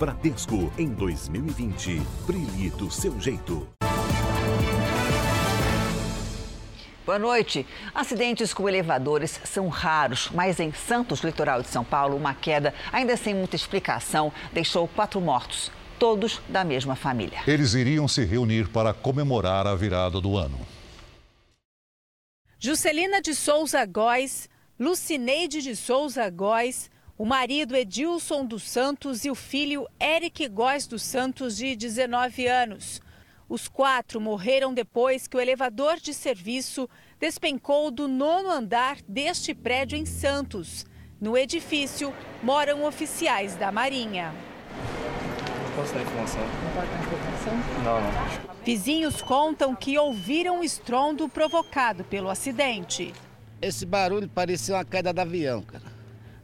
Bradesco em 2020. Brilhe do seu jeito. Boa noite. Acidentes com elevadores são raros, mas em Santos, litoral de São Paulo, uma queda, ainda sem muita explicação, deixou quatro mortos, todos da mesma família. Eles iriam se reunir para comemorar a virada do ano. Juscelina de Souza Góes, Lucineide de Souza Góes, o marido Edilson dos Santos e o filho Eric Góes dos Santos, de 19 anos. Os quatro morreram depois que o elevador de serviço despencou do nono andar deste prédio em Santos. No edifício moram oficiais da Marinha. Posso dar informação? Não pode dar informação? Não, não. Vizinhos contam que ouviram o estrondo provocado pelo acidente. Esse barulho parecia uma queda de avião, cara.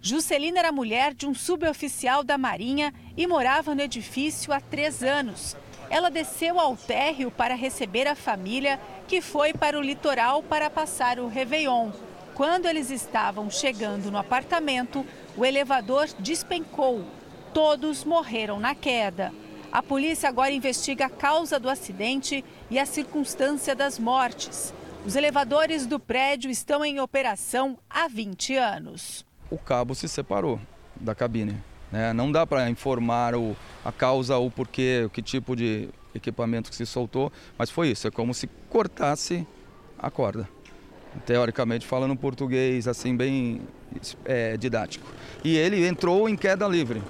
Juscelina era mulher de um suboficial da Marinha e morava no edifício há três anos. Ela desceu ao térreo para receber a família que foi para o litoral para passar o Réveillon. Quando eles estavam chegando no apartamento, o elevador despencou. Todos morreram na queda. A polícia agora investiga a causa do acidente e a circunstância das mortes. Os elevadores do prédio estão em operação há 20 anos. O cabo se separou da cabine. Né? Não dá para informar o, a causa, o porquê, que tipo de equipamento que se soltou, mas foi isso, é como se cortasse a corda. Teoricamente falando português assim bem é, didático. E ele entrou em queda livre.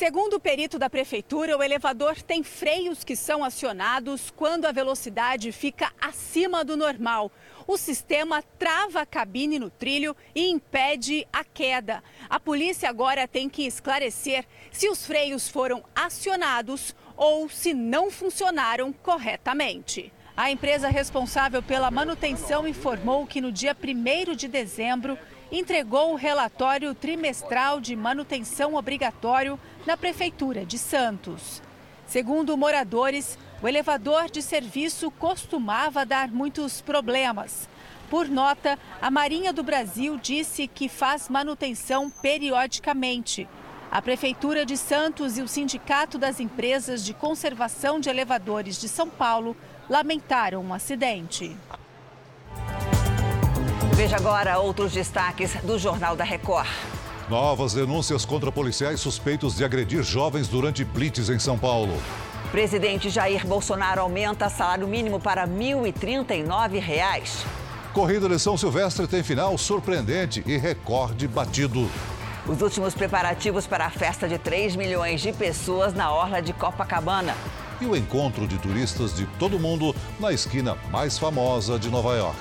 Segundo o perito da prefeitura, o elevador tem freios que são acionados quando a velocidade fica acima do normal. O sistema trava a cabine no trilho e impede a queda. A polícia agora tem que esclarecer se os freios foram acionados ou se não funcionaram corretamente. A empresa responsável pela manutenção informou que no dia 1 de dezembro entregou o relatório trimestral de manutenção obrigatório na Prefeitura de Santos. Segundo moradores, o elevador de serviço costumava dar muitos problemas. Por nota, a Marinha do Brasil disse que faz manutenção periodicamente. A Prefeitura de Santos e o Sindicato das Empresas de Conservação de Elevadores de São Paulo lamentaram o um acidente. Veja agora outros destaques do Jornal da Record. Novas denúncias contra policiais suspeitos de agredir jovens durante blitz em São Paulo. Presidente Jair Bolsonaro aumenta salário mínimo para 1.039 reais. Corrida de São Silvestre tem final surpreendente e recorde batido. Os últimos preparativos para a festa de 3 milhões de pessoas na orla de Copacabana. E o encontro de turistas de todo mundo na esquina mais famosa de Nova York.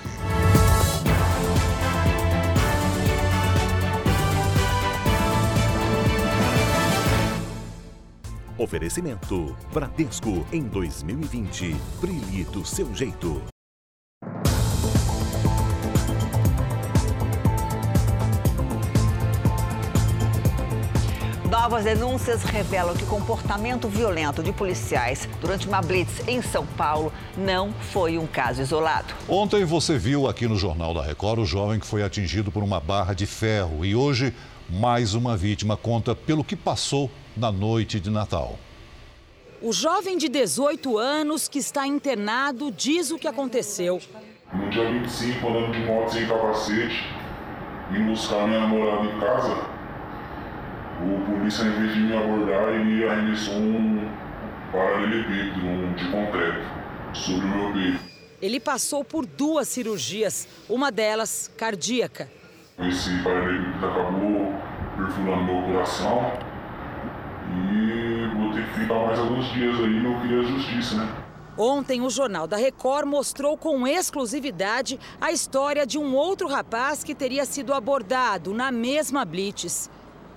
Oferecimento: Bradesco em 2020. Brilhe do seu jeito. Novas denúncias revelam que comportamento violento de policiais durante uma blitz em São Paulo não foi um caso isolado. Ontem você viu aqui no Jornal da Record o jovem que foi atingido por uma barra de ferro e hoje mais uma vítima conta pelo que passou na noite de Natal. O jovem de 18 anos que está internado diz o que aconteceu. No dia 25, andando de moto sem capacete, indo buscar minha namorada em casa, o polícia, em vez de me abordar, ele arremessou um paralelepípedo um de concreto sobre o meu peito. Ele passou por duas cirurgias, uma delas cardíaca. Esse paralelepípedo acabou perfurando meu coração e vou ter que ficar mais alguns dias aí, eu queria justiça, né? Ontem, o Jornal da Record mostrou com exclusividade a história de um outro rapaz que teria sido abordado na mesma blitz.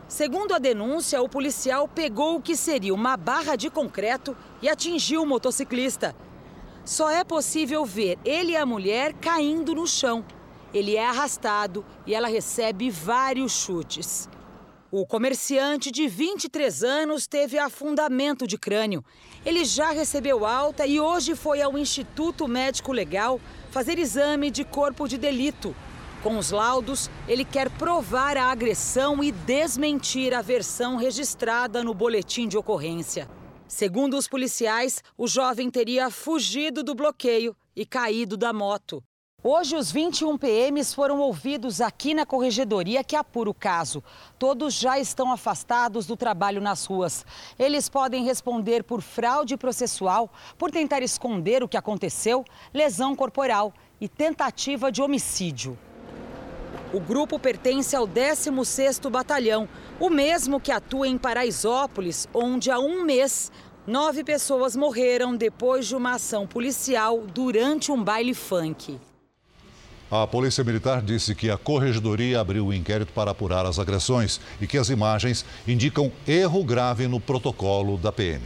Segundo a denúncia, o policial pegou o que seria uma barra de concreto e atingiu o motociclista. Só é possível ver ele e a mulher caindo no chão. Ele é arrastado e ela recebe vários chutes. O comerciante de 23 anos teve afundamento de crânio. Ele já recebeu alta e hoje foi ao Instituto Médico Legal fazer exame de corpo de delito. Com os laudos, ele quer provar a agressão e desmentir a versão registrada no boletim de ocorrência. Segundo os policiais, o jovem teria fugido do bloqueio e caído da moto. Hoje, os 21 PMs foram ouvidos aqui na corregedoria que apura o caso. Todos já estão afastados do trabalho nas ruas. Eles podem responder por fraude processual, por tentar esconder o que aconteceu, lesão corporal e tentativa de homicídio. O grupo pertence ao 16º Batalhão, o mesmo que atua em Paraisópolis, onde há um mês nove pessoas morreram depois de uma ação policial durante um baile funk. A Polícia Militar disse que a Corregedoria abriu o um inquérito para apurar as agressões e que as imagens indicam erro grave no protocolo da PM.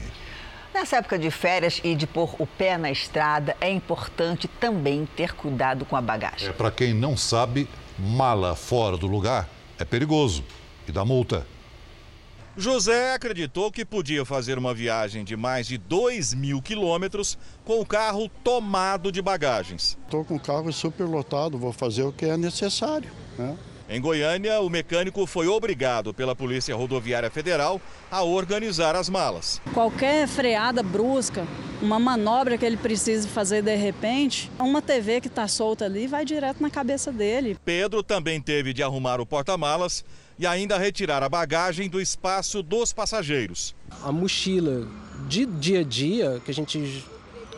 Nessa época de férias e de pôr o pé na estrada, é importante também ter cuidado com a bagagem. É, para quem não sabe, mala fora do lugar é perigoso e dá multa. José acreditou que podia fazer uma viagem de mais de 2 mil quilômetros com o carro tomado de bagagens. Estou com o carro super lotado, vou fazer o que é necessário. Né? Em Goiânia, o mecânico foi obrigado pela Polícia Rodoviária Federal a organizar as malas. Qualquer freada brusca, uma manobra que ele precise fazer de repente, uma TV que está solta ali vai direto na cabeça dele. Pedro também teve de arrumar o porta-malas e ainda retirar a bagagem do espaço dos passageiros. A mochila de dia a dia que a gente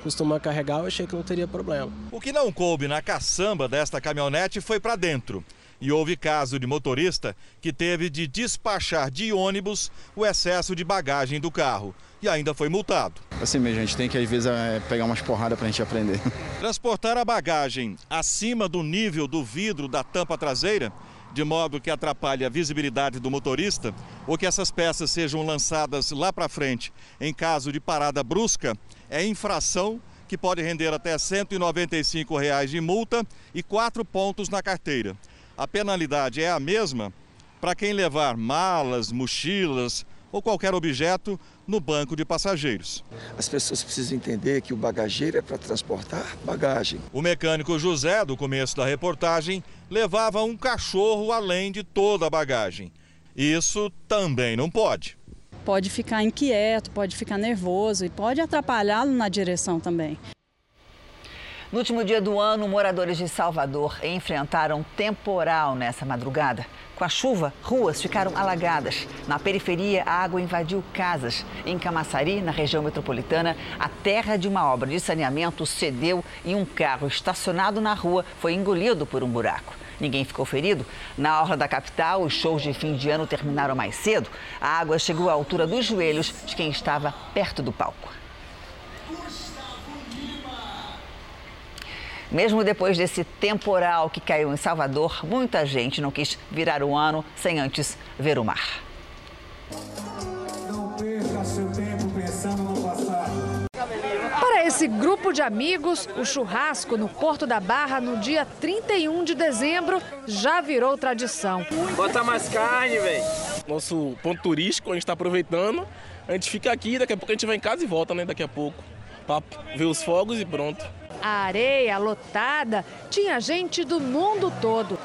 costuma carregar, eu achei que não teria problema. O que não coube na caçamba desta caminhonete foi para dentro. E houve caso de motorista que teve de despachar de ônibus o excesso de bagagem do carro e ainda foi multado. Assim mesmo, a gente tem que às vezes é, pegar umas porradas para a gente aprender. Transportar a bagagem acima do nível do vidro da tampa traseira de modo que atrapalhe a visibilidade do motorista, ou que essas peças sejam lançadas lá para frente em caso de parada brusca, é infração que pode render até 195 reais de multa e quatro pontos na carteira. A penalidade é a mesma para quem levar malas, mochilas ou qualquer objeto no banco de passageiros. As pessoas precisam entender que o bagageiro é para transportar bagagem. O mecânico José, do começo da reportagem, levava um cachorro além de toda a bagagem. Isso também não pode. Pode ficar inquieto, pode ficar nervoso e pode atrapalhá-lo na direção também. No último dia do ano, moradores de Salvador enfrentaram temporal nessa madrugada. Com a chuva, ruas ficaram alagadas. Na periferia, a água invadiu casas. Em Camaçari, na região metropolitana, a terra de uma obra de saneamento cedeu e um carro estacionado na rua foi engolido por um buraco. Ninguém ficou ferido. Na orla da capital, os shows de fim de ano terminaram mais cedo. A água chegou à altura dos joelhos de quem estava perto do palco. Mesmo depois desse temporal que caiu em Salvador, muita gente não quis virar o ano sem antes ver o mar. Não perca seu tempo pensando no passado. Para esse grupo de amigos, o churrasco no Porto da Barra no dia 31 de dezembro já virou tradição. Bota mais carne, velho. Nosso ponto turístico, a gente está aproveitando. A gente fica aqui, daqui a pouco a gente vai em casa e volta, né? Daqui a pouco. Para ver os fogos e pronto. A areia lotada tinha gente do mundo todo.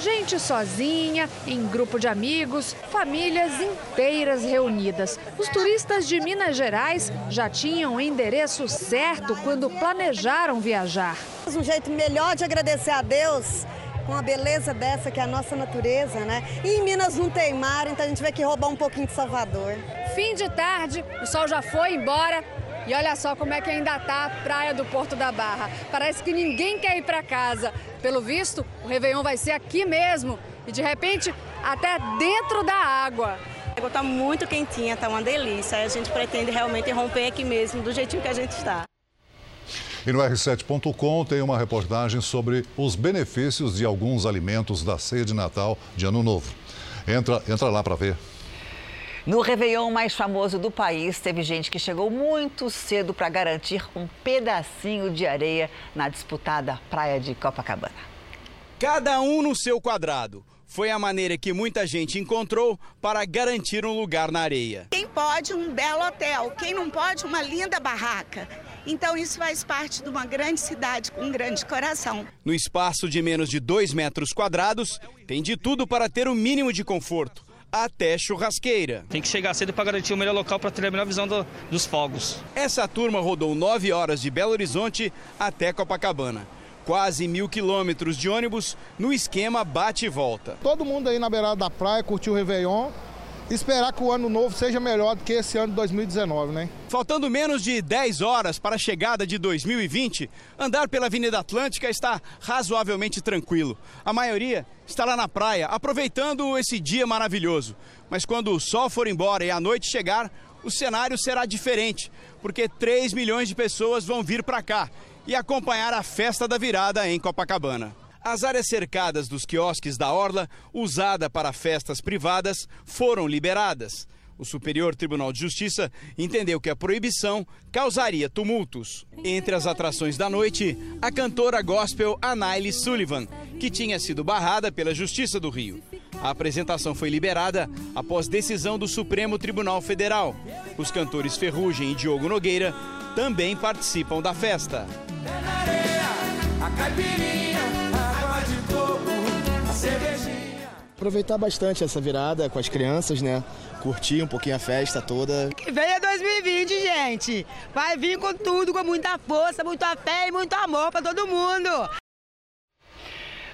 Gente sozinha, em grupo de amigos, famílias inteiras reunidas. Os turistas de Minas Gerais já tinham o endereço certo quando planejaram viajar. Um jeito melhor de agradecer a Deus com a beleza dessa que é a nossa natureza, né? E em Minas não tem mar, então a gente vai que roubar um pouquinho de Salvador. Fim de tarde, o sol já foi embora, e olha só como é que ainda tá a praia do Porto da Barra. Parece que ninguém quer ir para casa. Pelo visto, o Réveillon vai ser aqui mesmo. E de repente, até dentro da água. A água está muito quentinha, está uma delícia. A gente pretende realmente romper aqui mesmo, do jeitinho que a gente está. E no R7.com tem uma reportagem sobre os benefícios de alguns alimentos da ceia de Natal de Ano Novo. Entra, entra lá para ver. No Réveillon mais famoso do país, teve gente que chegou muito cedo para garantir um pedacinho de areia na disputada praia de Copacabana. Cada um no seu quadrado. Foi a maneira que muita gente encontrou para garantir um lugar na areia. Quem pode, um belo hotel. Quem não pode, uma linda barraca. Então isso faz parte de uma grande cidade com um grande coração. No espaço de menos de 2 metros quadrados, tem de tudo para ter o mínimo de conforto até churrasqueira. Tem que chegar cedo para garantir o melhor local para ter a melhor visão do, dos fogos. Essa turma rodou 9 horas de Belo Horizonte até Copacabana. Quase mil quilômetros de ônibus no esquema bate e volta. Todo mundo aí na beirada da praia curtiu o Réveillon esperar que o ano novo seja melhor do que esse ano de 2019, né? Faltando menos de 10 horas para a chegada de 2020, andar pela Avenida Atlântica está razoavelmente tranquilo. A maioria está lá na praia, aproveitando esse dia maravilhoso. Mas quando o sol for embora e a noite chegar, o cenário será diferente, porque 3 milhões de pessoas vão vir para cá e acompanhar a festa da virada em Copacabana. As áreas cercadas dos quiosques da Orla, usada para festas privadas, foram liberadas. O Superior Tribunal de Justiça entendeu que a proibição causaria tumultos. Entre as atrações da noite, a cantora gospel Anaile Sullivan, que tinha sido barrada pela Justiça do Rio. A apresentação foi liberada após decisão do Supremo Tribunal Federal. Os cantores Ferrugem e Diogo Nogueira também participam da festa. Aproveitar bastante essa virada com as crianças, né? Curtir um pouquinho a festa toda. Que venha 2020, gente! Vai vir com tudo, com muita força, muita fé e muito amor para todo mundo!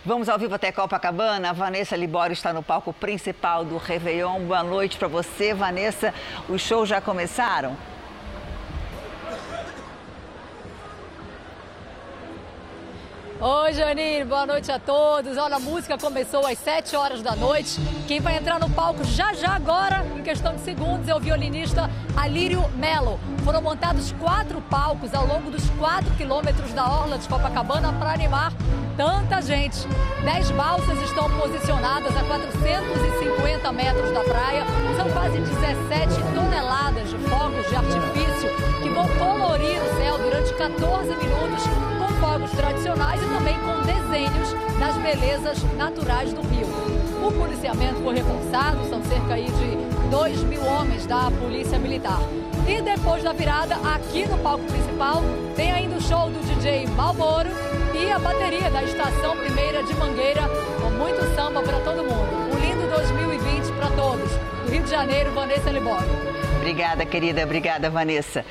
Vamos ao vivo até Copacabana. A Vanessa Libório está no palco principal do Réveillon. Boa noite para você, Vanessa. Os shows já começaram? Oi, Janine, boa noite a todos. Olha, a música começou às 7 horas da noite. Quem vai entrar no palco já já agora, em questão de segundos, é o violinista Alírio Melo. Foram montados quatro palcos ao longo dos quatro quilômetros da orla de Copacabana para animar tanta gente. Dez balsas estão posicionadas a 450 metros da praia. São quase 17 toneladas de fogos de artifício que vão colorir o céu durante 14 minutos fogos tradicionais e também com desenhos das belezas naturais do Rio. O policiamento foi reforçado, são cerca aí de 2 mil homens da Polícia Militar. E depois da virada, aqui no palco principal, tem ainda o show do DJ Malboro e a bateria da Estação Primeira de Mangueira, com muito samba para todo mundo. Um lindo 2020 para todos. Do Rio de Janeiro, Vanessa Libório. Obrigada, querida. Obrigada, Vanessa.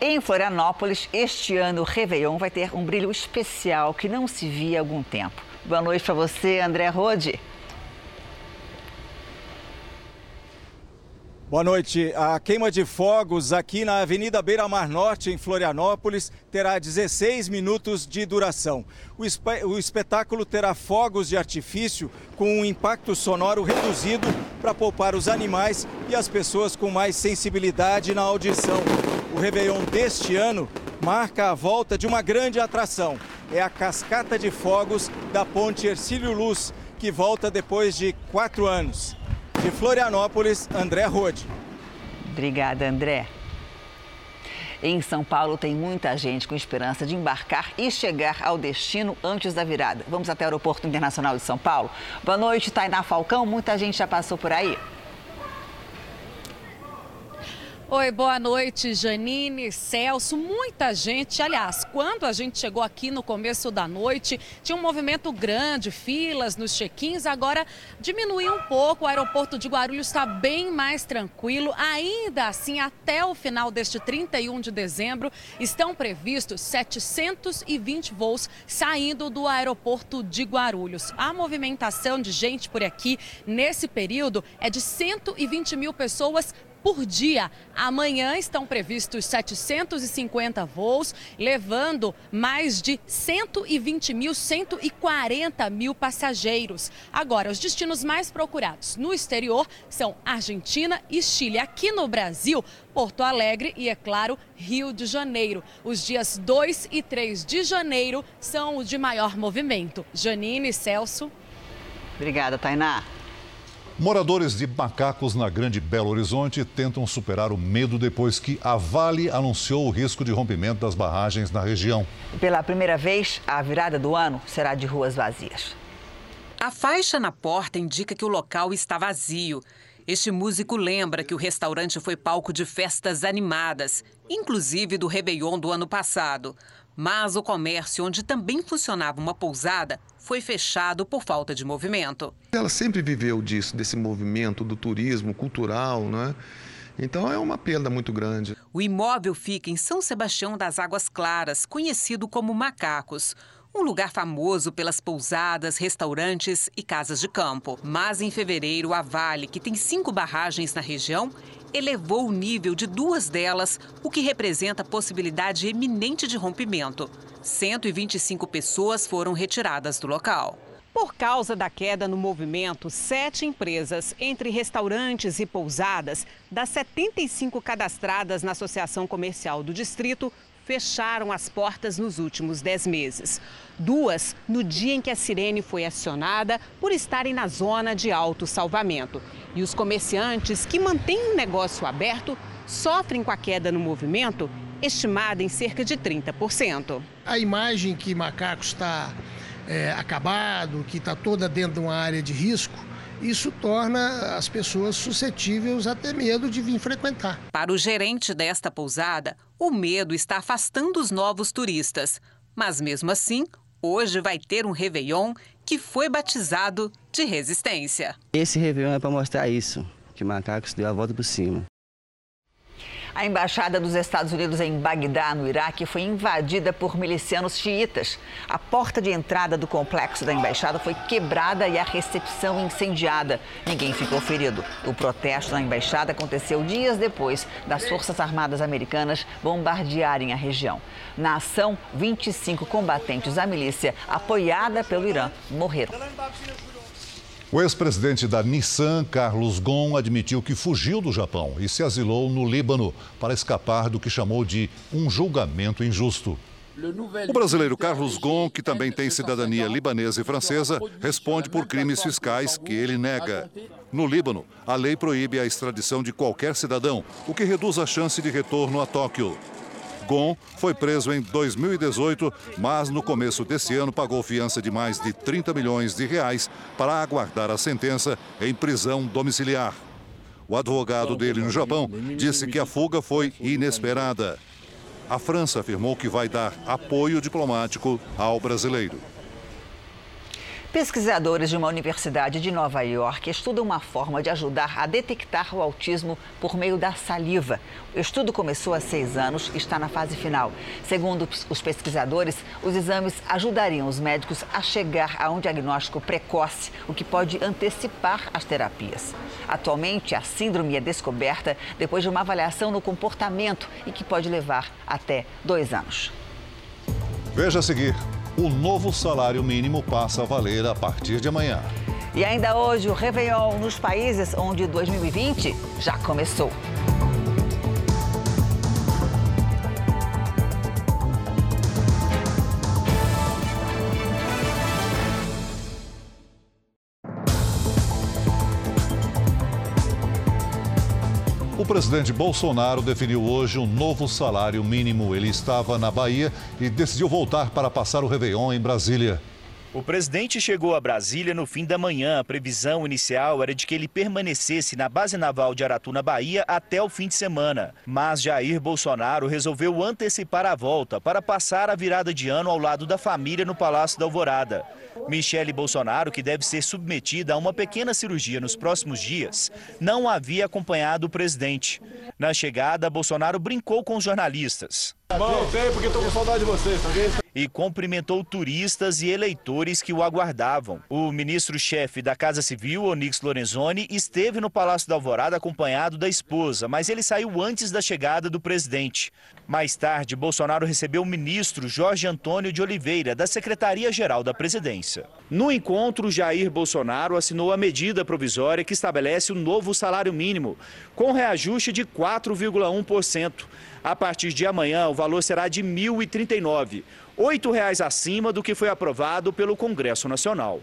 Em Florianópolis, este ano o Réveillon vai ter um brilho especial que não se via há algum tempo. Boa noite para você, André Rode. Boa noite. A queima de fogos aqui na Avenida Beira Mar Norte, em Florianópolis, terá 16 minutos de duração. O, o espetáculo terá fogos de artifício com um impacto sonoro reduzido para poupar os animais e as pessoas com mais sensibilidade na audição. O Réveillon deste ano marca a volta de uma grande atração. É a cascata de fogos da Ponte Ercílio Luz, que volta depois de quatro anos. De Florianópolis, André Rode. Obrigada, André. Em São Paulo tem muita gente com esperança de embarcar e chegar ao destino antes da virada. Vamos até o Aeroporto Internacional de São Paulo. Boa noite, Tainá Falcão. Muita gente já passou por aí. Oi, boa noite, Janine, Celso. Muita gente, aliás, quando a gente chegou aqui no começo da noite, tinha um movimento grande, filas nos check-ins. Agora diminuiu um pouco. O aeroporto de Guarulhos está bem mais tranquilo. Ainda assim, até o final deste 31 de dezembro, estão previstos 720 voos saindo do aeroporto de Guarulhos. A movimentação de gente por aqui nesse período é de 120 mil pessoas por dia. Amanhã estão previstos 750 voos, levando mais de 120 mil, 140 mil passageiros. Agora, os destinos mais procurados no exterior são Argentina e Chile. Aqui no Brasil, Porto Alegre e, é claro, Rio de Janeiro. Os dias 2 e 3 de janeiro são os de maior movimento. Janine, Celso. Obrigada, Tainá. Moradores de Macacos, na Grande Belo Horizonte, tentam superar o medo depois que a Vale anunciou o risco de rompimento das barragens na região. Pela primeira vez, a virada do ano será de ruas vazias. A faixa na porta indica que o local está vazio. Este músico lembra que o restaurante foi palco de festas animadas, inclusive do Réveillon do ano passado. Mas o comércio, onde também funcionava uma pousada, foi fechado por falta de movimento. Ela sempre viveu disso, desse movimento do turismo cultural, né? Então é uma perda muito grande. O imóvel fica em São Sebastião das Águas Claras, conhecido como Macacos. Um lugar famoso pelas pousadas, restaurantes e casas de campo. Mas em fevereiro, a Vale, que tem cinco barragens na região, elevou o nível de duas delas, o que representa possibilidade eminente de rompimento. 125 pessoas foram retiradas do local. Por causa da queda no movimento, sete empresas, entre restaurantes e pousadas, das 75 cadastradas na Associação Comercial do Distrito, fecharam as portas nos últimos 10 meses. Duas no dia em que a sirene foi acionada por estarem na zona de alto salvamento. E os comerciantes que mantêm o negócio aberto sofrem com a queda no movimento, estimada em cerca de 30%. A imagem que Macacos está é, acabado, que está toda dentro de uma área de risco, isso torna as pessoas suscetíveis a ter medo de vir frequentar. Para o gerente desta pousada, o medo está afastando os novos turistas. Mas mesmo assim, hoje vai ter um Réveillon que foi batizado de resistência. Esse Réveillon é para mostrar isso, que Macacos deu a volta por cima. A embaixada dos Estados Unidos em Bagdá, no Iraque, foi invadida por milicianos xiitas. A porta de entrada do complexo da embaixada foi quebrada e a recepção incendiada. Ninguém ficou ferido. O protesto na embaixada aconteceu dias depois das Forças Armadas Americanas bombardearem a região. Na ação, 25 combatentes da milícia, apoiada pelo Irã, morreram. O ex-presidente da Nissan, Carlos Ghosn, admitiu que fugiu do Japão e se asilou no Líbano para escapar do que chamou de um julgamento injusto. O brasileiro Carlos Ghosn, que também tem cidadania libanesa e francesa, responde por crimes fiscais que ele nega. No Líbano, a lei proíbe a extradição de qualquer cidadão, o que reduz a chance de retorno a Tóquio. Gon foi preso em 2018, mas no começo desse ano pagou fiança de mais de 30 milhões de reais para aguardar a sentença em prisão domiciliar. O advogado dele no Japão disse que a fuga foi inesperada. A França afirmou que vai dar apoio diplomático ao brasileiro. Pesquisadores de uma universidade de Nova York estudam uma forma de ajudar a detectar o autismo por meio da saliva. O estudo começou há seis anos e está na fase final. Segundo os pesquisadores, os exames ajudariam os médicos a chegar a um diagnóstico precoce, o que pode antecipar as terapias. Atualmente, a síndrome é descoberta depois de uma avaliação no comportamento e que pode levar até dois anos. Veja a seguir o novo salário mínimo passa a valer a partir de amanhã. E ainda hoje, o Réveillon nos países onde 2020 já começou. Presidente Bolsonaro definiu hoje um novo salário mínimo. Ele estava na Bahia e decidiu voltar para passar o Réveillon em Brasília. O presidente chegou a Brasília no fim da manhã. A previsão inicial era de que ele permanecesse na base naval de Aratu, na Bahia, até o fim de semana. Mas Jair Bolsonaro resolveu antecipar a volta para passar a virada de ano ao lado da família no Palácio da Alvorada. Michele Bolsonaro, que deve ser submetida a uma pequena cirurgia nos próximos dias, não havia acompanhado o presidente. Na chegada, Bolsonaro brincou com os jornalistas. Bom, porque estou com saudade de vocês, tá vendo? E cumprimentou turistas e eleitores que o aguardavam. O ministro-chefe da Casa Civil, Onix Lorenzoni, esteve no Palácio da Alvorada acompanhado da esposa, mas ele saiu antes da chegada do presidente. Mais tarde, Bolsonaro recebeu o ministro Jorge Antônio de Oliveira, da Secretaria-Geral da Presidência. No encontro, Jair Bolsonaro assinou a medida provisória que estabelece o novo salário mínimo, com reajuste de 4,1%. A partir de amanhã, o valor será de R$ 1.039, R$ 8,00 acima do que foi aprovado pelo Congresso Nacional.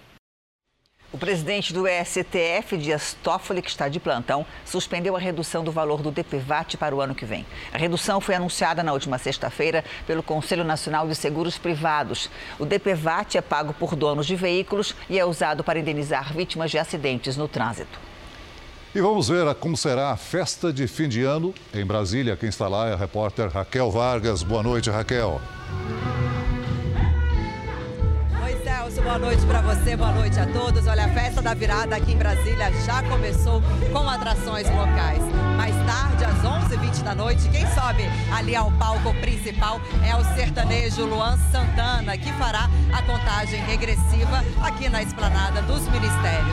O presidente do STF, Dias Toffoli, que está de plantão, suspendeu a redução do valor do DPVAT para o ano que vem. A redução foi anunciada na última sexta-feira pelo Conselho Nacional de Seguros Privados. O DPVAT é pago por donos de veículos e é usado para indenizar vítimas de acidentes no trânsito. E vamos ver como será a festa de fim de ano em Brasília. Quem está lá é a repórter Raquel Vargas. Boa noite, Raquel. Celso. Boa noite para você, boa noite a todos. Olha, a festa da virada aqui em Brasília já começou com atrações locais. Mais tarde, às 11h20 da noite, quem sobe ali ao palco principal é o sertanejo Luan Santana, que fará a contagem regressiva aqui na esplanada dos ministérios.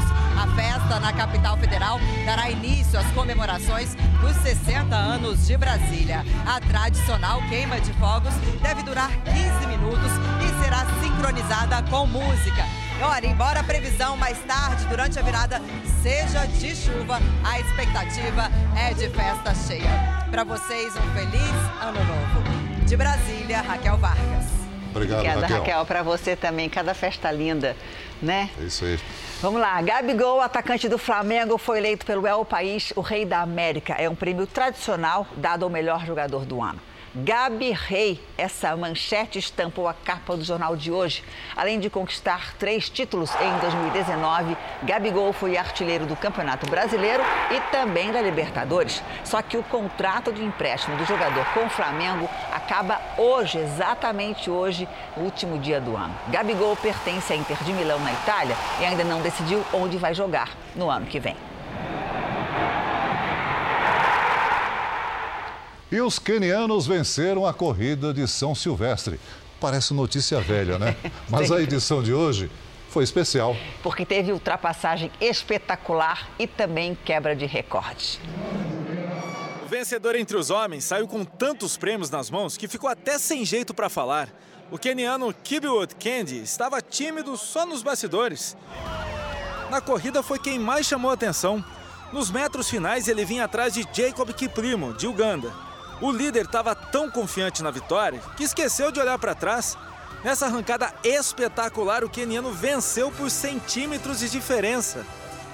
Na capital federal dará início às comemorações dos 60 anos de Brasília. A tradicional queima de fogos deve durar 15 minutos e será sincronizada com música. Olha, embora a previsão mais tarde, durante a virada, seja de chuva, a expectativa é de festa cheia. Para vocês, um feliz ano novo. De Brasília, Raquel Vargas. Obrigado, Obrigada, Raquel. Raquel. Para você também, cada festa linda, né? É isso aí. Vamos lá, Gabigol, atacante do Flamengo, foi eleito pelo El País o Rei da América. É um prêmio tradicional dado ao melhor jogador do ano. Gabi Rei, essa manchete estampou a capa do jornal de hoje. Além de conquistar três títulos em 2019, Gabigol foi artilheiro do Campeonato Brasileiro e também da Libertadores. Só que o contrato de empréstimo do jogador com o Flamengo acaba hoje, exatamente hoje, último dia do ano. Gabigol pertence à Inter de Milão, na Itália, e ainda não decidiu onde vai jogar no ano que vem. E os quenianos venceram a corrida de São Silvestre. Parece notícia velha, né? Mas a edição de hoje foi especial. Porque teve ultrapassagem espetacular e também quebra de recorde. Vencedor entre os homens saiu com tantos prêmios nas mãos que ficou até sem jeito para falar. O keniano Kibiwot Kendi estava tímido só nos bastidores. Na corrida foi quem mais chamou atenção. Nos metros finais ele vinha atrás de Jacob Kiprimo, de Uganda. O líder estava tão confiante na vitória que esqueceu de olhar para trás. Nessa arrancada espetacular, o queniano venceu por centímetros de diferença.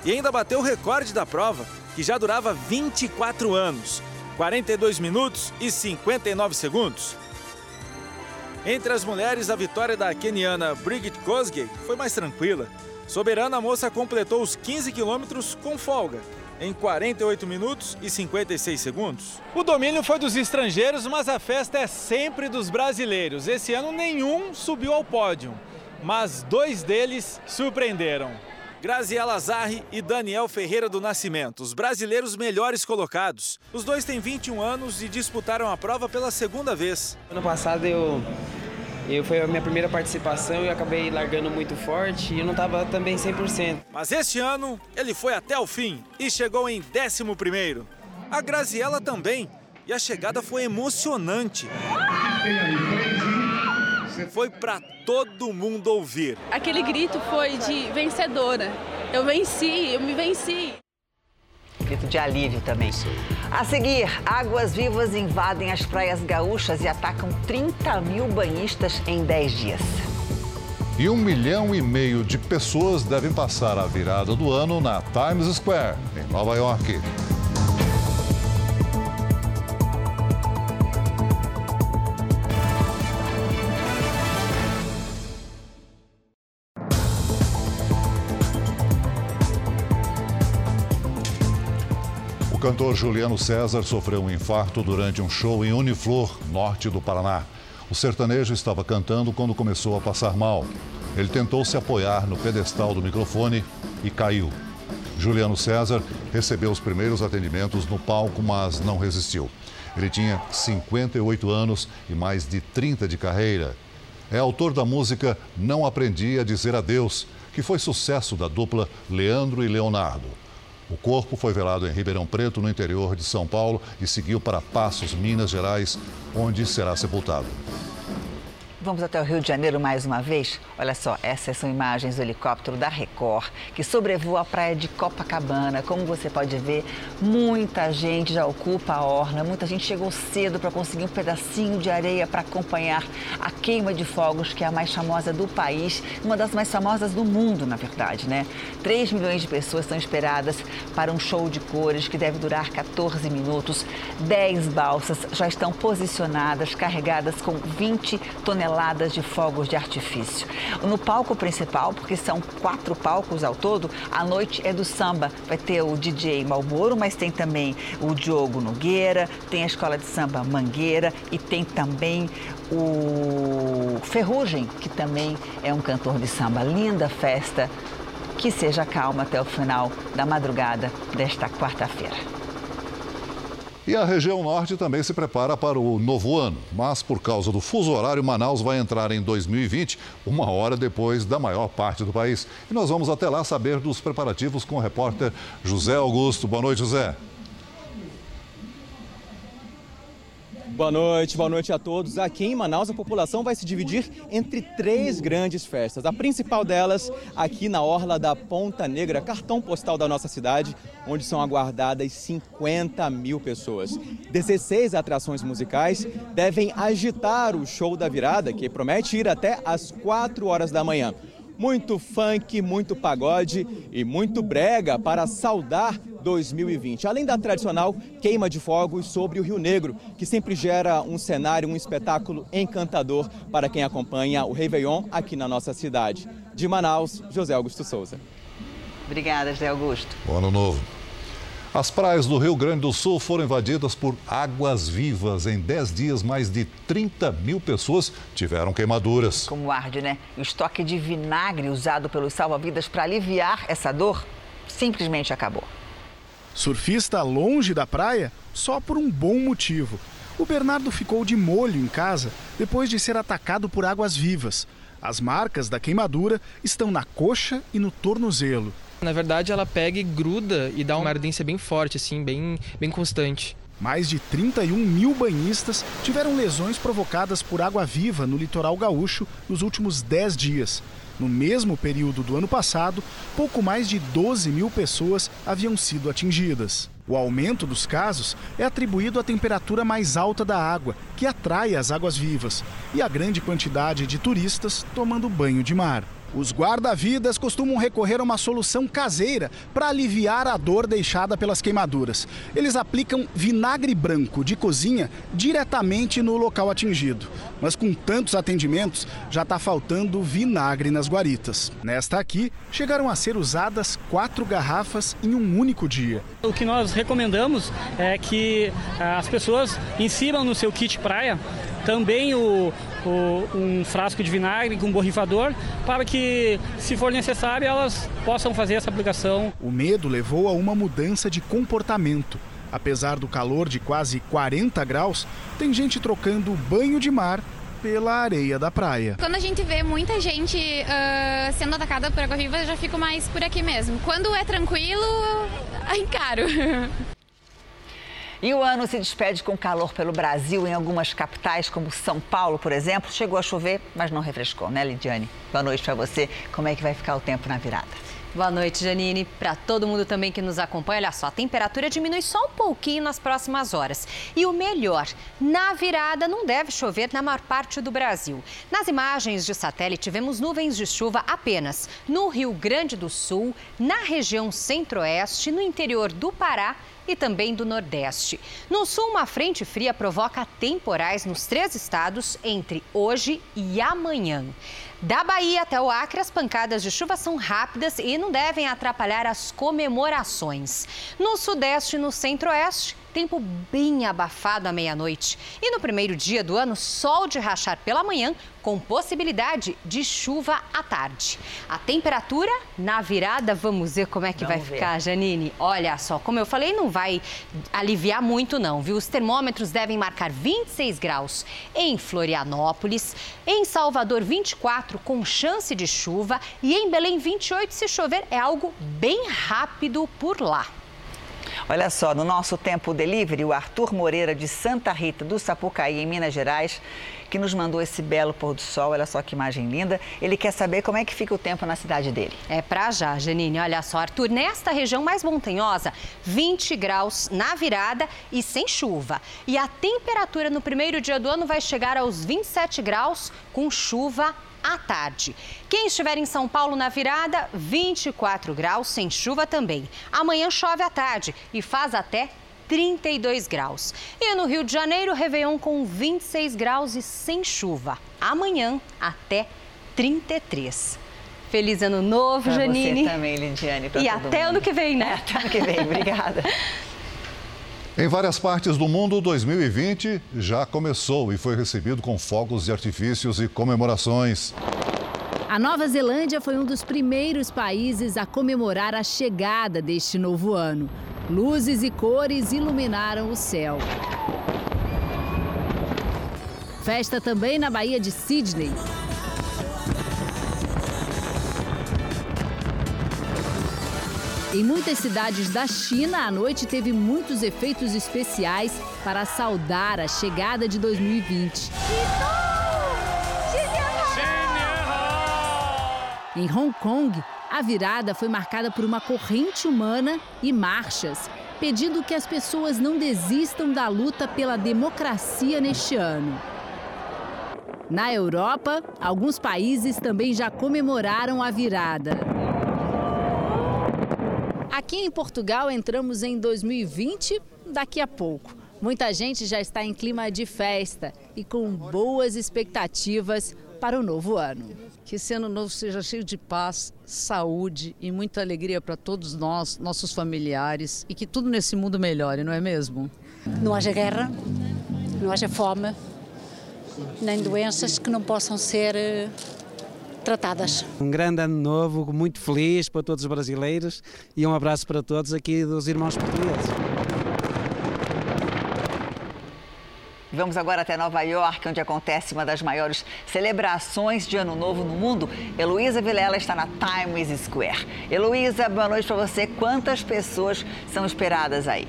E ainda bateu o recorde da prova, que já durava 24 anos, 42 minutos e 59 segundos. Entre as mulheres, a vitória da queniana Brigitte Kosgei foi mais tranquila. Soberana, a moça completou os 15 quilômetros com folga, em 48 minutos e 56 segundos. O domínio foi dos estrangeiros, mas a festa é sempre dos brasileiros. Esse ano nenhum subiu ao pódio, mas dois deles surpreenderam. Graziela Zarri e Daniel Ferreira do Nascimento, os brasileiros melhores colocados. Os dois têm 21 anos e disputaram a prova pela segunda vez. Ano passado eu eu foi a minha primeira participação e acabei largando muito forte e eu não estava também 100%. Mas este ano ele foi até o fim e chegou em 11º. A Graziella também. E a chegada foi emocionante. Foi para todo mundo ouvir. Aquele grito foi de vencedora. Eu venci, eu me venci. Grito de alívio também. A seguir, águas vivas invadem as praias gaúchas e atacam 30 mil banhistas em 10 dias. E um milhão e meio de pessoas devem passar a virada do ano na Times Square, em Nova York. O cantor Juliano César sofreu um infarto durante um show em Uniflor, norte do Paraná. O sertanejo estava cantando quando começou a passar mal. Ele tentou se apoiar no pedestal do microfone e caiu. Juliano César recebeu os primeiros atendimentos no palco, mas não resistiu. Ele tinha 58 anos e mais de 30 de carreira. É autor da música Não Aprendi a Dizer Adeus, que foi sucesso da dupla Leandro e Leonardo. O corpo foi velado em Ribeirão Preto, no interior de São Paulo, e seguiu para Passos, Minas Gerais, onde será sepultado. Vamos até o Rio de Janeiro mais uma vez? Olha só, essas são imagens do helicóptero da Record, que sobrevoa a praia de Copacabana. Como você pode ver, muita gente já ocupa a orla, muita gente chegou cedo para conseguir um pedacinho de areia para acompanhar a queima de fogos, que é a mais famosa do país, uma das mais famosas do mundo, na verdade, né? 3 milhões de pessoas estão esperadas para um show de cores que deve durar 14 minutos. 10 balsas já estão posicionadas, carregadas com 20 toneladas toneladas de fogos de artifício. No palco principal, porque são quatro palcos ao todo, a noite é do samba. Vai ter o DJ Malboro, mas tem também o Diogo Nogueira, tem a escola de samba Mangueira e tem também o Ferrugem, que também é um cantor de samba. Linda festa. Que seja calma até o final da madrugada desta quarta-feira. E a região norte também se prepara para o novo ano, mas por causa do fuso horário, Manaus vai entrar em 2020 uma hora depois da maior parte do país. E nós vamos até lá saber dos preparativos com o repórter José Augusto. Boa noite, José. Boa noite, boa noite a todos. Aqui em Manaus, a população vai se dividir entre três grandes festas. A principal delas, aqui na Orla da Ponta Negra, cartão postal da nossa cidade, onde são aguardadas 50 mil pessoas. 16 atrações musicais devem agitar o show da virada, que promete ir até às 4 horas da manhã muito funk, muito pagode e muito brega para saudar 2020. Além da tradicional queima de fogos sobre o Rio Negro, que sempre gera um cenário, um espetáculo encantador para quem acompanha o Réveillon aqui na nossa cidade. De Manaus, José Augusto Souza. Obrigada, José Augusto. Bom ano novo. As praias do Rio Grande do Sul foram invadidas por águas vivas. Em 10 dias, mais de 30 mil pessoas tiveram queimaduras. Como arde, né? O estoque de vinagre usado pelos salva-vidas para aliviar essa dor simplesmente acabou. Surfista longe da praia só por um bom motivo. O Bernardo ficou de molho em casa depois de ser atacado por águas vivas. As marcas da queimadura estão na coxa e no tornozelo. Na verdade, ela pega e gruda e dá uma ardência bem forte, assim, bem, bem constante. Mais de 31 mil banhistas tiveram lesões provocadas por água viva no litoral gaúcho nos últimos 10 dias. No mesmo período do ano passado, pouco mais de 12 mil pessoas haviam sido atingidas. O aumento dos casos é atribuído à temperatura mais alta da água, que atrai as águas vivas, e à grande quantidade de turistas tomando banho de mar. Os guarda-vidas costumam recorrer a uma solução caseira para aliviar a dor deixada pelas queimaduras. Eles aplicam vinagre branco de cozinha diretamente no local atingido. Mas com tantos atendimentos, já está faltando vinagre nas guaritas. Nesta aqui, chegaram a ser usadas quatro garrafas em um único dia. O que nós recomendamos é que eh, as pessoas insiram no seu kit praia também o, um frasco de vinagre com um borrifador para que, se for necessário, elas possam fazer essa aplicação. O medo levou a uma mudança de comportamento. Apesar do calor de quase 40 graus, tem gente trocando banho de mar pela areia da praia. Quando a gente vê muita gente uh, sendo atacada por água-viva, eu já fico mais por aqui mesmo. Quando é tranquilo, encaro. E o ano se despede com calor pelo Brasil em algumas capitais, como São Paulo, por exemplo. Chegou a chover, mas não refrescou, né, Lidiane? Boa noite para você. Como é que vai ficar o tempo na virada? Boa noite, Janine. Para todo mundo também que nos acompanha, olha só, a temperatura diminui só um pouquinho nas próximas horas. E o melhor, na virada não deve chover na maior parte do Brasil. Nas imagens de satélite, vemos nuvens de chuva apenas no Rio Grande do Sul, na região centro-oeste, no interior do Pará e também do Nordeste. No sul, uma frente fria provoca temporais nos três estados entre hoje e amanhã. Da Bahia até o Acre, as pancadas de chuva são rápidas e não devem atrapalhar as comemorações. No Sudeste e no Centro-Oeste, tempo bem abafado à meia-noite. E no primeiro dia do ano, sol de rachar pela manhã, com possibilidade de chuva à tarde. A temperatura na virada, vamos ver como é que vamos vai ver. ficar, Janine. Olha só, como eu falei, não vai aliviar muito não, viu? Os termômetros devem marcar 26 graus em Florianópolis, em Salvador 24 com chance de chuva e em Belém 28 se chover é algo bem rápido por lá. Olha só, no nosso tempo delivery, o Arthur Moreira de Santa Rita do Sapucaí, em Minas Gerais, que nos mandou esse belo pôr do sol. Olha só que imagem linda. Ele quer saber como é que fica o tempo na cidade dele. É pra já, Janine. Olha só, Arthur, nesta região mais montanhosa, 20 graus na virada e sem chuva. E a temperatura no primeiro dia do ano vai chegar aos 27 graus com chuva à tarde. Quem estiver em São Paulo na virada, 24 graus, sem chuva também. Amanhã chove à tarde e faz até 32 graus. E no Rio de Janeiro, Réveillon com 26 graus e sem chuva. Amanhã, até 33. Feliz ano novo, pra Janine. Você também, Lidiane. E até mundo. ano que vem, né? Até ano que vem. Obrigada. Em várias partes do mundo, 2020 já começou e foi recebido com fogos de artifícios e comemorações. A Nova Zelândia foi um dos primeiros países a comemorar a chegada deste novo ano. Luzes e cores iluminaram o céu. Festa também na Baía de Sydney. Em muitas cidades da China, a noite teve muitos efeitos especiais para saudar a chegada de 2020. Em Hong Kong, a virada foi marcada por uma corrente humana e marchas, pedindo que as pessoas não desistam da luta pela democracia neste ano. Na Europa, alguns países também já comemoraram a virada. Aqui em Portugal entramos em 2020 daqui a pouco. Muita gente já está em clima de festa e com boas expectativas para o novo ano. Que esse ano novo seja cheio de paz, saúde e muita alegria para todos nós, nossos familiares e que tudo nesse mundo melhore, não é mesmo? Não haja guerra, não haja fome, nem doenças que não possam ser eh, tratadas. Um grande ano novo, muito feliz para todos os brasileiros e um abraço para todos aqui dos irmãos portugueses. Vamos agora até Nova York, onde acontece uma das maiores celebrações de Ano Novo no mundo. Heloísa Vilela está na Times Square. Heloísa, boa noite para você. Quantas pessoas são esperadas aí?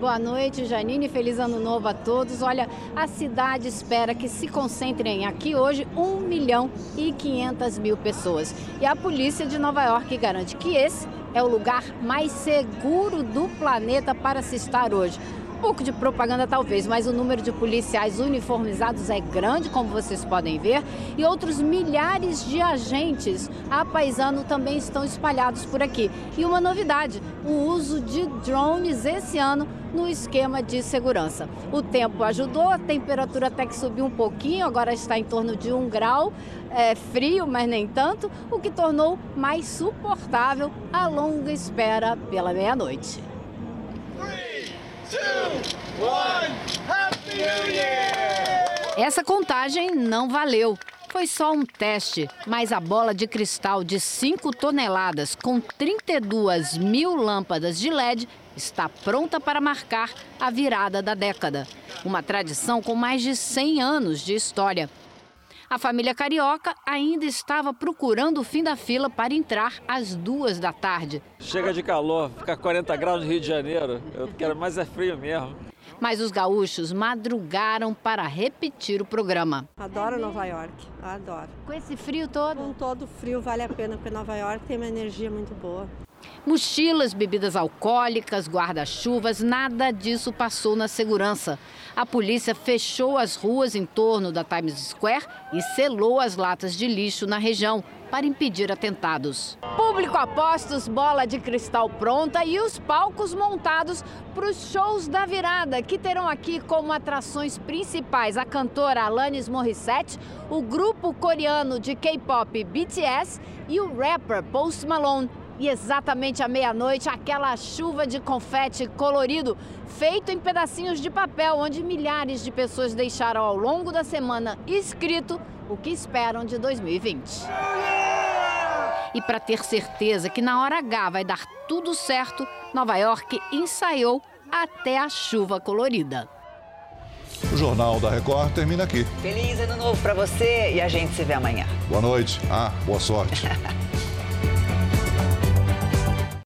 Boa noite, Janine. Feliz ano novo a todos. Olha, a cidade espera que se concentrem aqui hoje 1 milhão e 500 mil pessoas. E a polícia de Nova York garante que esse é o lugar mais seguro do planeta para se estar hoje. Um pouco de propaganda talvez, mas o número de policiais uniformizados é grande, como vocês podem ver, e outros milhares de agentes a paisano também estão espalhados por aqui. E uma novidade, o uso de drones esse ano no esquema de segurança. O tempo ajudou, a temperatura até que subiu um pouquinho, agora está em torno de um grau, é frio, mas nem tanto, o que tornou mais suportável a longa espera pela meia-noite. Essa contagem não valeu. Foi só um teste, mas a bola de cristal de 5 toneladas com 32 mil lâmpadas de LED está pronta para marcar a virada da década. Uma tradição com mais de 100 anos de história. A família carioca ainda estava procurando o fim da fila para entrar às duas da tarde. Chega de calor, fica 40 graus no Rio de Janeiro. Eu quero mais é frio mesmo. Mas os gaúchos madrugaram para repetir o programa. Adoro Nova York, adoro. Com esse frio todo? Com todo frio vale a pena, porque Nova York tem uma energia muito boa. Mochilas, bebidas alcoólicas, guarda-chuvas, nada disso passou na segurança. A polícia fechou as ruas em torno da Times Square e selou as latas de lixo na região para impedir atentados. Público a postos, bola de cristal pronta e os palcos montados para os shows da virada, que terão aqui como atrações principais a cantora Alanis Morissette, o grupo coreano de K-pop BTS e o rapper Post Malone. E exatamente à meia-noite, aquela chuva de confete colorido, feito em pedacinhos de papel, onde milhares de pessoas deixaram ao longo da semana escrito o que esperam de 2020. E para ter certeza que na hora H vai dar tudo certo, Nova York ensaiou até a chuva colorida. O Jornal da Record termina aqui. Feliz ano novo para você e a gente se vê amanhã. Boa noite. Ah, boa sorte.